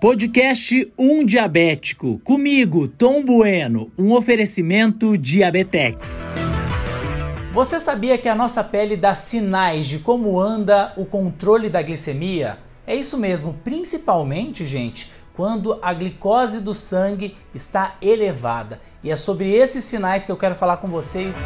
Podcast Um Diabético. Comigo, Tom Bueno. Um oferecimento Diabetex. Você sabia que a nossa pele dá sinais de como anda o controle da glicemia? É isso mesmo, principalmente, gente, quando a glicose do sangue está elevada. E é sobre esses sinais que eu quero falar com vocês.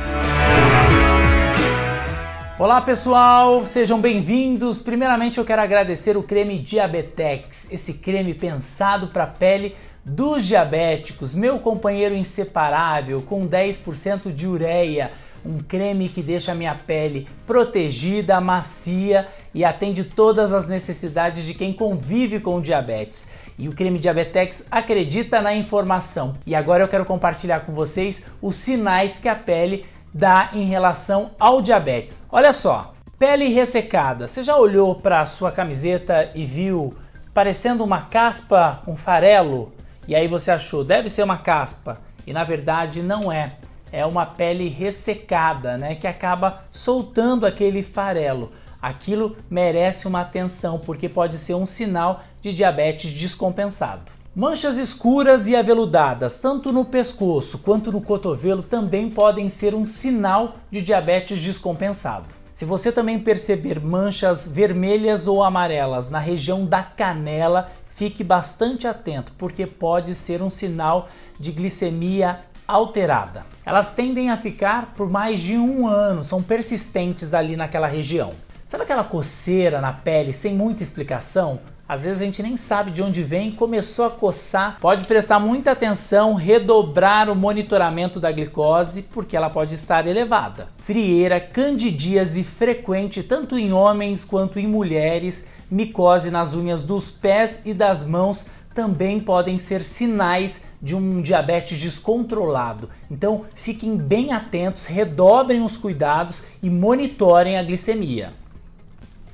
Olá pessoal, sejam bem-vindos. Primeiramente eu quero agradecer o creme Diabetex, esse creme pensado para a pele dos diabéticos, meu companheiro inseparável com 10% de ureia, um creme que deixa a minha pele protegida, macia e atende todas as necessidades de quem convive com diabetes. E o creme Diabetex acredita na informação. E agora eu quero compartilhar com vocês os sinais que a pele dá em relação ao diabetes. Olha só, pele ressecada. Você já olhou para a sua camiseta e viu parecendo uma caspa, um farelo? E aí você achou, deve ser uma caspa. E na verdade não é. É uma pele ressecada, né, que acaba soltando aquele farelo. Aquilo merece uma atenção porque pode ser um sinal de diabetes descompensado. Manchas escuras e aveludadas, tanto no pescoço quanto no cotovelo, também podem ser um sinal de diabetes descompensado. Se você também perceber manchas vermelhas ou amarelas na região da canela, fique bastante atento, porque pode ser um sinal de glicemia alterada. Elas tendem a ficar por mais de um ano, são persistentes ali naquela região. Sabe aquela coceira na pele sem muita explicação? Às vezes a gente nem sabe de onde vem, começou a coçar. Pode prestar muita atenção, redobrar o monitoramento da glicose, porque ela pode estar elevada. Frieira, candidíase frequente tanto em homens quanto em mulheres, micose nas unhas dos pés e das mãos também podem ser sinais de um diabetes descontrolado. Então fiquem bem atentos, redobrem os cuidados e monitorem a glicemia.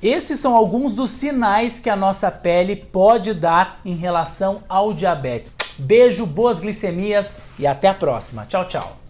Esses são alguns dos sinais que a nossa pele pode dar em relação ao diabetes. Beijo, boas glicemias e até a próxima. Tchau, tchau.